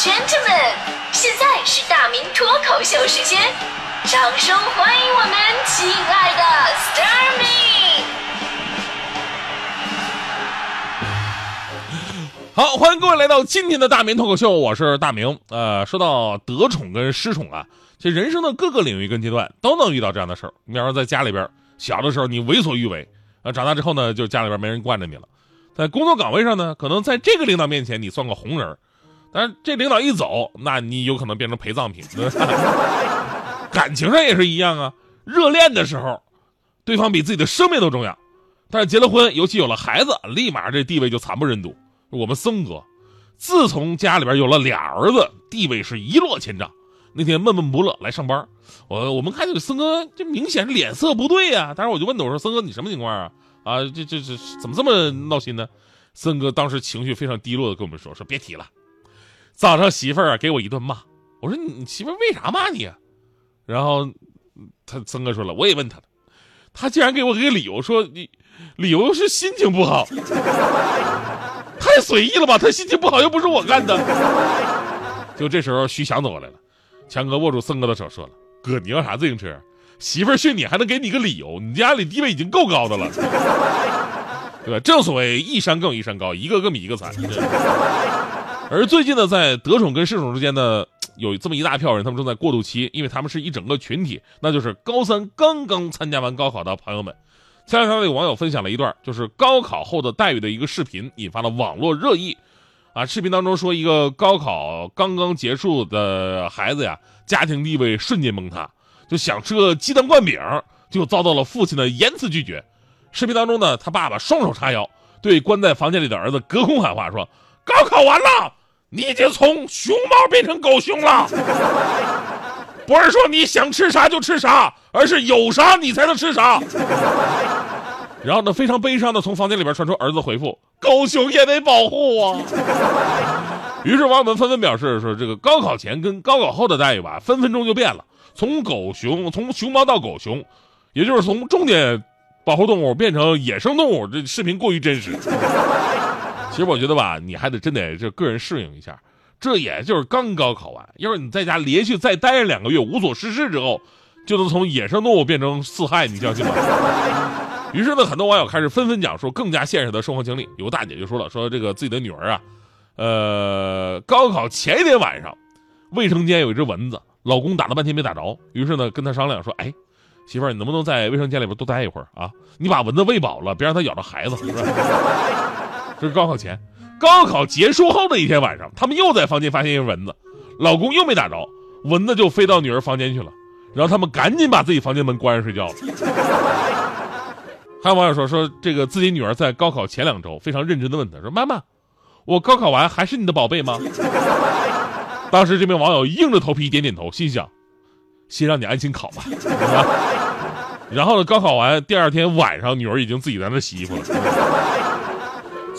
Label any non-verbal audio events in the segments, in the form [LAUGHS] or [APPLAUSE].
gentlemen，现在是大明脱口秀时间，掌声欢迎我们亲爱的 s t a r m y 好，欢迎各位来到今天的大明脱口秀，我是大明。呃，说到得宠跟失宠啊，其实人生的各个领域跟阶段都能遇到这样的事儿。你比方说在家里边，小的时候你为所欲为，啊，长大之后呢，就家里边没人惯着你了。在工作岗位上呢，可能在这个领导面前你算个红人儿，但是这领导一走，那你有可能变成陪葬品。[LAUGHS] 感情上也是一样啊，热恋的时候，对方比自己的生命都重要，但是结了婚，尤其有了孩子，立马这地位就惨不忍睹。我们森哥，自从家里边有了俩儿子，地位是一落千丈。那天闷闷不乐来上班，我我们看这个森哥，这明显是脸色不对呀、当时我就问他，我说森哥你什么情况啊？啊，这这这怎么这么闹心呢？森哥当时情绪非常低落的跟我们说，说别提了，早上媳妇儿啊给我一顿骂。我说你媳妇为啥骂你啊？然后他森哥说了，我也问他了，他竟然给我一个理由，说你理由是心情不好。[LAUGHS] 太随意了吧！他心情不好又不是我干的。就这时候，徐翔走过来了，强哥握住森哥的手说了：“哥，你要啥自行车？媳妇儿训你还能给你个理由？你家里地位已经够高的了，对吧？正所谓一山更有一山高，一个个比一个惨。” [LAUGHS] 而最近呢，在得宠跟失宠之间呢，[TSK] 有这么一大票人，他们正在过渡期，因为他们是一整个群体，那就是高三刚刚参加完高考的朋友们。前两天有网友分享了一段就是高考后的待遇的一个视频，引发了网络热议。啊，视频当中说一个高考刚刚结束的孩子呀，家庭地位瞬间崩塌，就想吃个鸡蛋灌饼，就遭到了父亲的严词拒绝。视频当中呢，他爸爸双手叉腰，对关在房间里的儿子隔空喊话说：“ [LAUGHS] 高考完了，你已经从熊猫变成狗熊了。[LAUGHS] ”不是说你想吃啥就吃啥，而是有啥你才能吃啥。然后呢，非常悲伤的从房间里边传出儿子回复：“狗熊也得保护啊。[LAUGHS] ”于是网友们纷纷表示说：“这个高考前跟高考后的待遇吧，分分钟就变了，从狗熊从熊猫到狗熊，也就是从重点保护动物变成野生动物。”这视频过于真实。其实我觉得吧，你还得真得这个人适应一下。这也就是刚高考完，要是你在家连续再待两个月无所事事之后，就能从野生动物变成四害，你相信吗？于是呢，很多网友开始纷纷讲述更加现实的生活经历。有个大姐就说了，说这个自己的女儿啊，呃，高考前一天晚上，卫生间有一只蚊子，老公打了半天没打着，于是呢跟他商量说，哎，媳妇儿，你能不能在卫生间里边多待一会儿啊？你把蚊子喂饱了，别让它咬着孩子。这是高考前。高考结束后的一天晚上，他们又在房间发现一个蚊子，老公又没打着，蚊子就飞到女儿房间去了，然后他们赶紧把自己房间门关上睡觉了。还有网友说说这个自己女儿在高考前两周非常认真的问他说：“妈妈，我高考完还是你的宝贝吗？” [LAUGHS] 当时这名网友硬着头皮点点头，心想：先让你安心考吧。[LAUGHS] 然后呢，高考完第二天晚上，女儿已经自己在那洗衣服了。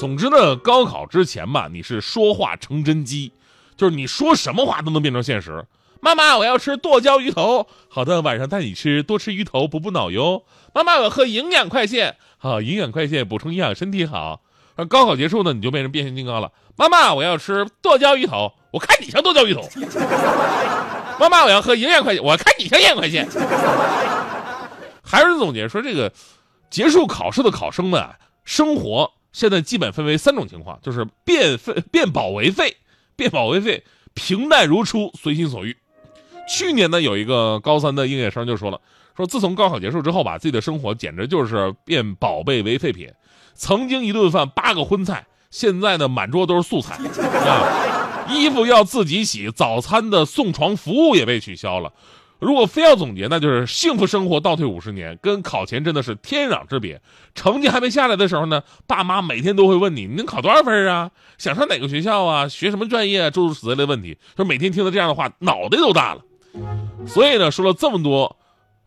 总之呢，高考之前吧，你是说话成真机，就是你说什么话都能变成现实。妈妈，我要吃剁椒鱼头。好的，晚上带你吃，多吃鱼头补补脑哟。妈妈，我喝营养快线。好，营养快线补充营养，身体好。而高考结束呢，你就变成变形金刚了。妈妈，我要吃剁椒鱼头。我看你像剁椒鱼头。妈妈，我要喝营养快线。我看你像营养快线。还有人总结说，这个结束考试的考生们，生活。现在基本分为三种情况，就是变废、变宝为废、变宝为废，平淡如初，随心所欲。去年呢，有一个高三的应届生就说了，说自从高考结束之后吧，自己的生活简直就是变宝贝为废品。曾经一顿饭八个荤菜，现在呢满桌都是素菜啊。衣服要自己洗，早餐的送床服务也被取消了。如果非要总结，那就是幸福生活倒退五十年，跟考前真的是天壤之别。成绩还没下来的时候呢，爸妈每天都会问你，你能考多少分啊？想上哪个学校啊？学什么专业？诸如此类的问题，说每天听到这样的话，脑袋都大了。所以呢，说了这么多，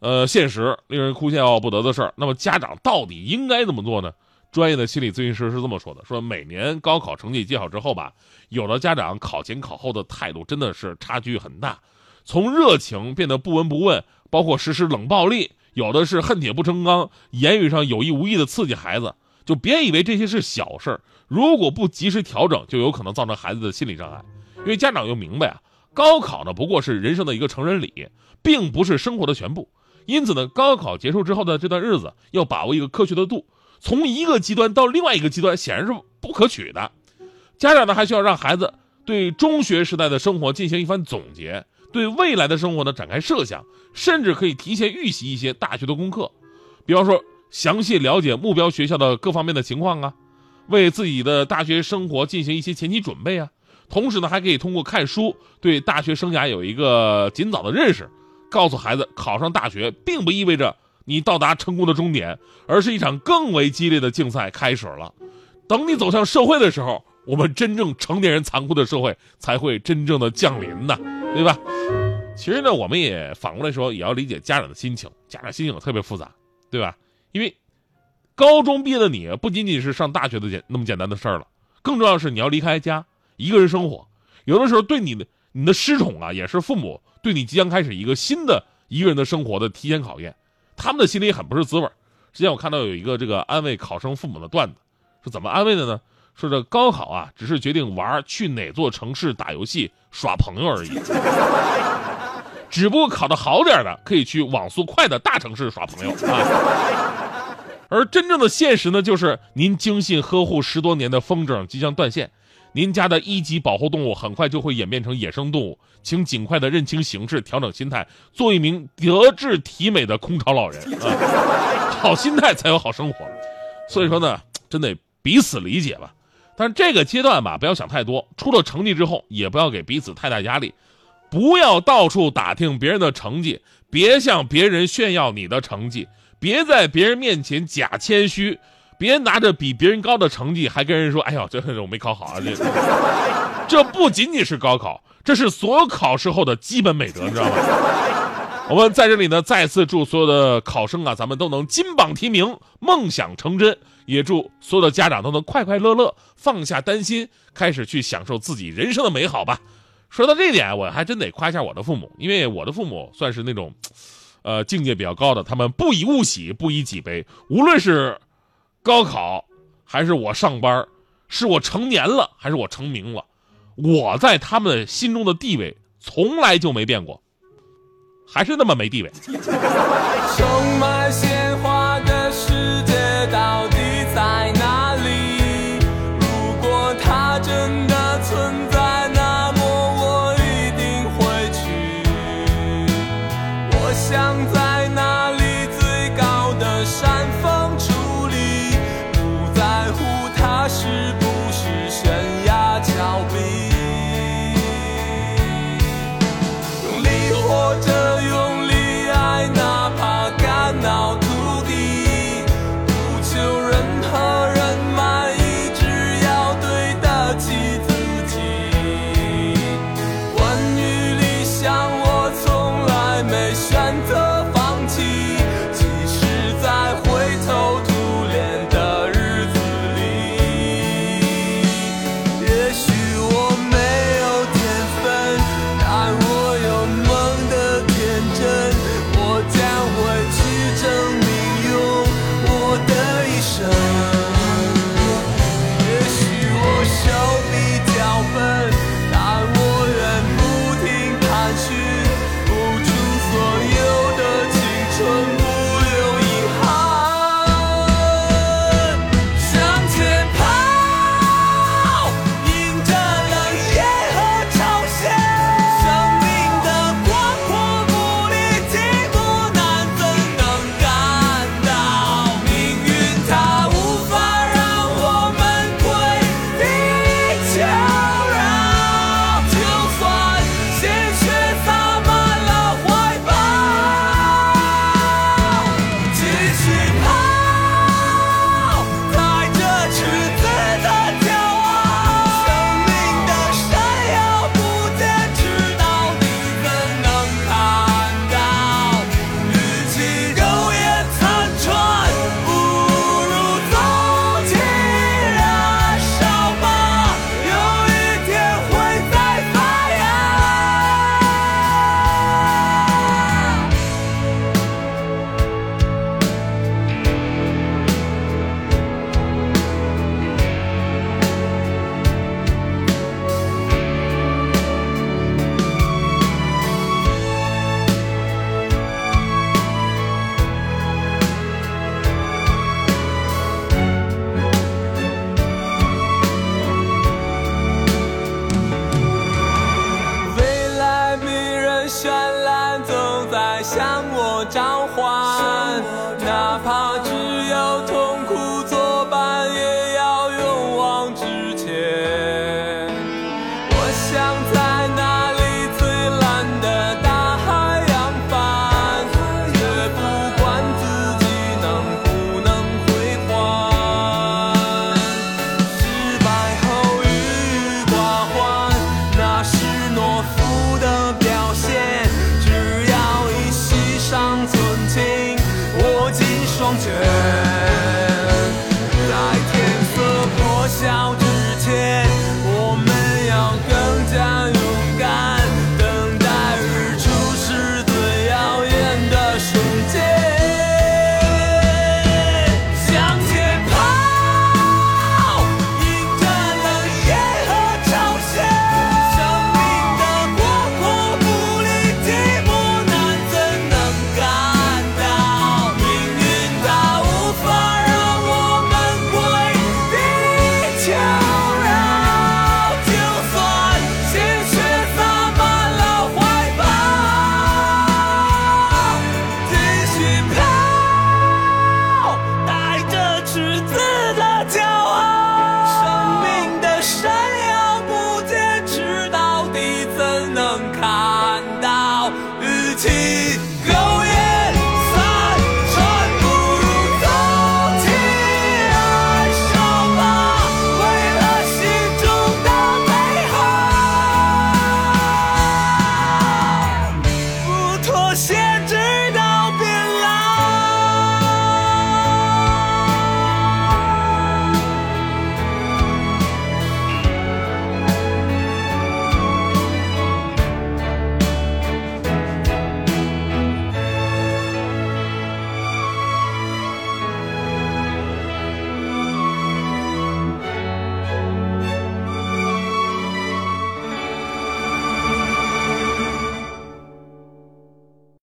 呃，现实令人哭笑不得的事儿，那么家长到底应该怎么做呢？专业的心理咨询师是这么说的：说每年高考成绩揭晓之后吧，有的家长考前考后的态度真的是差距很大。从热情变得不闻不问，包括实施冷暴力，有的是恨铁不成钢，言语上有意无意的刺激孩子。就别以为这些是小事儿，如果不及时调整，就有可能造成孩子的心理障碍。因为家长又明白啊，高考呢不过是人生的一个成人礼，并不是生活的全部。因此呢，高考结束之后的这段日子要把握一个科学的度，从一个极端到另外一个极端显然是不可取的。家长呢还需要让孩子对中学时代的生活进行一番总结，对未来的生活呢展开设想，甚至可以提前预习一些大学的功课，比方说详细了解目标学校的各方面的情况啊，为自己的大学生活进行一些前期准备啊。同时呢，还可以通过看书对大学生涯有一个尽早的认识。告诉孩子，考上大学并不意味着你到达成功的终点，而是一场更为激烈的竞赛开始了。等你走向社会的时候，我们真正成年人残酷的社会才会真正的降临呢，对吧？其实呢，我们也反过来说，也要理解家长的心情。家长心情特别复杂，对吧？因为高中毕业的你，不仅仅是上大学的简那么简单的事儿了，更重要的是你要离开家，一个人生活。有的时候，对你的你的失宠啊，也是父母。对你即将开始一个新的一个人的生活的提前考验，他们的心里很不是滋味之前我看到有一个这个安慰考生父母的段子，是怎么安慰的呢？说这高考啊，只是决定玩去哪座城市打游戏耍朋友而已，只不过考得好点的可以去网速快的大城市耍朋友啊，而真正的现实呢，就是您精心呵护十多年的风筝即将断线。您家的一级保护动物很快就会演变成野生动物，请尽快的认清形势，调整心态，做一名德智体美的空巢老人啊！好心态才有好生活，所以说呢，真得彼此理解吧。但是这个阶段吧，不要想太多。出了成绩之后，也不要给彼此太大压力，不要到处打听别人的成绩，别向别人炫耀你的成绩，别在别人面前假谦虚。别拿着比别人高的成绩，还跟人说：“哎呦，这我没考好啊！”这这不仅仅是高考，这是所有考试后的基本美德，你知道吗？我们在这里呢，再次祝所有的考生啊，咱们都能金榜题名，梦想成真。也祝所有的家长都能快快乐乐，放下担心，开始去享受自己人生的美好吧。说到这点，我还真得夸一下我的父母，因为我的父母算是那种，呃，境界比较高的，他们不以物喜，不以己悲，无论是。高考，还是我上班，是我成年了，还是我成名了？我在他们心中的地位从来就没变过，还是那么没地位。[LAUGHS]